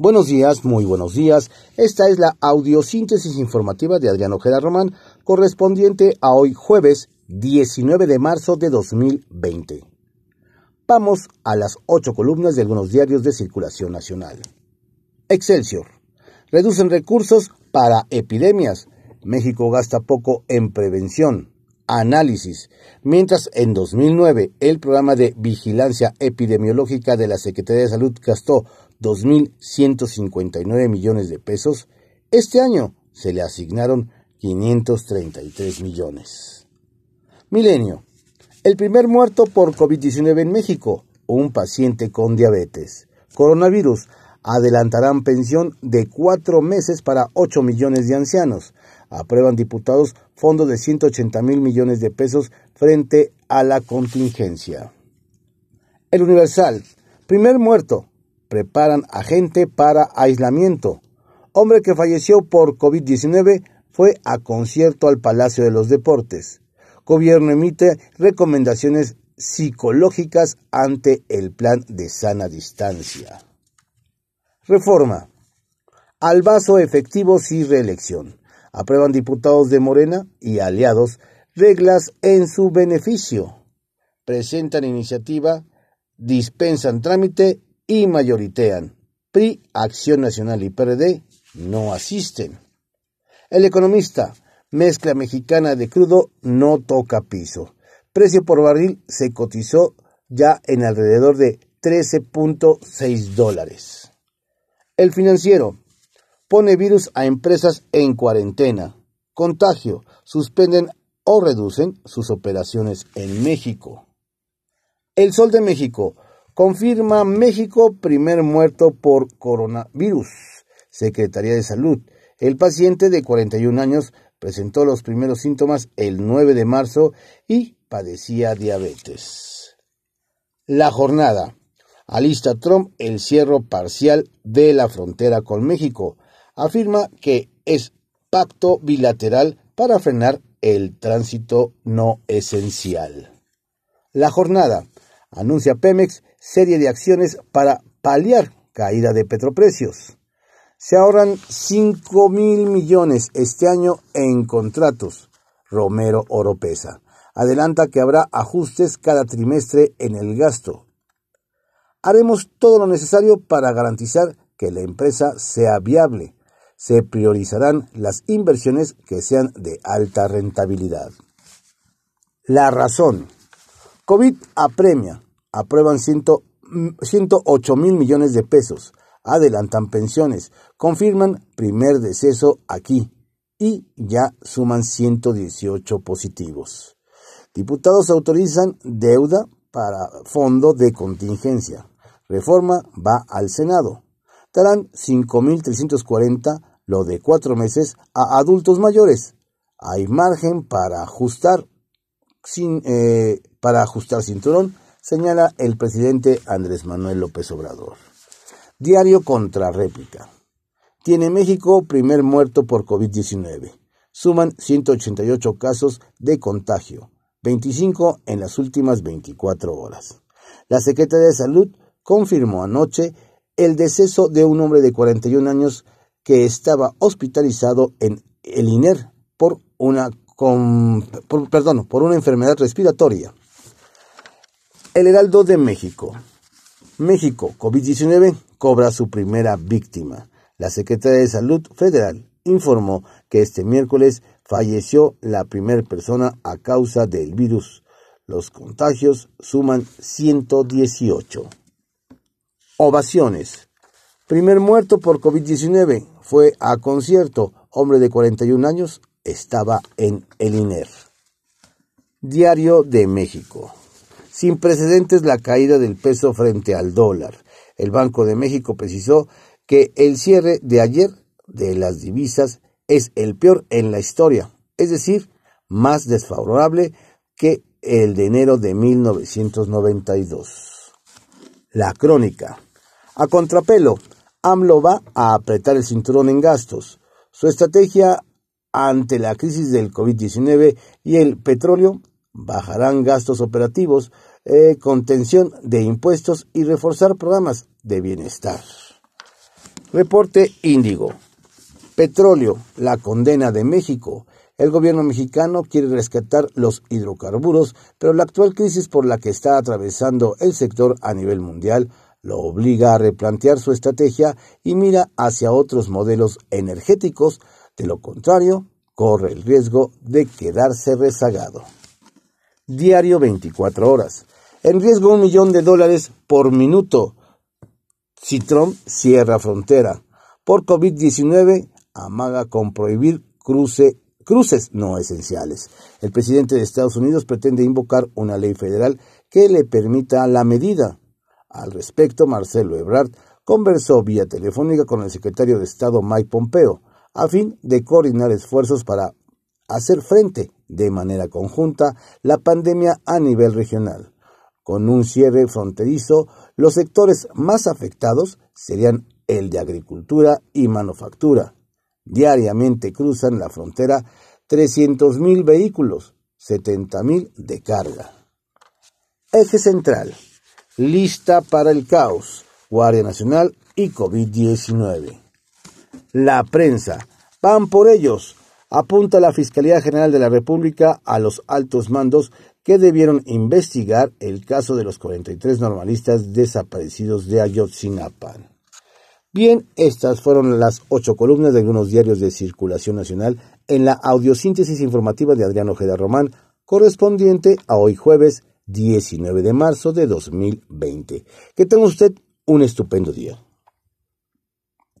Buenos días, muy buenos días. Esta es la audiosíntesis informativa de Adriano Ojeda Román, correspondiente a hoy jueves 19 de marzo de 2020. Vamos a las ocho columnas de algunos diarios de circulación nacional. Excelsior. Reducen recursos para epidemias. México gasta poco en prevención. Análisis. Mientras en 2009 el programa de vigilancia epidemiológica de la Secretaría de Salud gastó 2.159 millones de pesos, este año se le asignaron 533 millones. Milenio. El primer muerto por COVID-19 en México, un paciente con diabetes. Coronavirus. Adelantarán pensión de cuatro meses para 8 millones de ancianos. Aprueban diputados fondo de 180 mil millones de pesos frente a la contingencia. El Universal. Primer muerto. Preparan a gente para aislamiento. Hombre que falleció por COVID-19 fue a concierto al Palacio de los Deportes. Gobierno emite recomendaciones psicológicas ante el plan de sana distancia. Reforma. Al vaso efectivo sin reelección aprueban diputados de Morena y aliados reglas en su beneficio. Presentan iniciativa, dispensan trámite y mayoritean. PRI, Acción Nacional y PRD no asisten. El economista, mezcla mexicana de crudo no toca piso. Precio por barril se cotizó ya en alrededor de 13.6 dólares. El financiero, pone virus a empresas en cuarentena. Contagio. Suspenden o reducen sus operaciones en México. El Sol de México. Confirma México primer muerto por coronavirus. Secretaría de Salud. El paciente de 41 años presentó los primeros síntomas el 9 de marzo y padecía diabetes. La jornada. Alista Trump el cierre parcial de la frontera con México afirma que es pacto bilateral para frenar el tránsito no esencial. La jornada anuncia Pemex serie de acciones para paliar caída de petroprecios. Se ahorran 5 mil millones este año en contratos. Romero Oropesa adelanta que habrá ajustes cada trimestre en el gasto. Haremos todo lo necesario para garantizar que la empresa sea viable se priorizarán las inversiones que sean de alta rentabilidad. La razón. COVID apremia. Aprueban 108 mil millones de pesos. Adelantan pensiones. Confirman primer deceso aquí. Y ya suman 118 positivos. Diputados autorizan deuda para fondo de contingencia. Reforma va al Senado. Darán 5.340 lo de cuatro meses a adultos mayores. Hay margen para ajustar, sin, eh, para ajustar cinturón, señala el presidente Andrés Manuel López Obrador. Diario contra réplica. Tiene México primer muerto por COVID-19. Suman 188 casos de contagio, 25 en las últimas 24 horas. La Secretaría de Salud confirmó anoche el deceso de un hombre de 41 años que estaba hospitalizado en el INER por una, perdón, por una enfermedad respiratoria. El Heraldo de México. México, COVID-19, cobra su primera víctima. La Secretaría de Salud Federal informó que este miércoles falleció la primera persona a causa del virus. Los contagios suman 118. Ovaciones. Primer muerto por COVID-19 fue a concierto. Hombre de 41 años estaba en el INER. Diario de México. Sin precedentes la caída del peso frente al dólar. El Banco de México precisó que el cierre de ayer de las divisas es el peor en la historia, es decir, más desfavorable que el de enero de 1992. La crónica. A contrapelo, AMLO va a apretar el cinturón en gastos. Su estrategia ante la crisis del COVID-19 y el petróleo bajarán gastos operativos, eh, contención de impuestos y reforzar programas de bienestar. Reporte Índigo. Petróleo, la condena de México. El gobierno mexicano quiere rescatar los hidrocarburos, pero la actual crisis por la que está atravesando el sector a nivel mundial lo obliga a replantear su estrategia y mira hacia otros modelos energéticos, de lo contrario, corre el riesgo de quedarse rezagado. Diario 24 horas. En riesgo un millón de dólares por minuto. Si Trump cierra frontera. Por COVID-19, amaga con prohibir cruce cruces no esenciales. El presidente de Estados Unidos pretende invocar una ley federal que le permita la medida. Al respecto, Marcelo Ebrard conversó vía telefónica con el secretario de Estado Mike Pompeo, a fin de coordinar esfuerzos para hacer frente de manera conjunta la pandemia a nivel regional. Con un cierre fronterizo, los sectores más afectados serían el de agricultura y manufactura, Diariamente cruzan la frontera 300.000 vehículos, 70.000 de carga. Eje central. Lista para el caos. Guardia Nacional y COVID-19. La prensa. Van por ellos. Apunta la Fiscalía General de la República a los altos mandos que debieron investigar el caso de los 43 normalistas desaparecidos de Ayotzinapa. Bien, estas fueron las ocho columnas de algunos diarios de circulación nacional en la audiosíntesis informativa de Adrián Ojeda Román, correspondiente a hoy jueves 19 de marzo de 2020. Que tenga usted un estupendo día.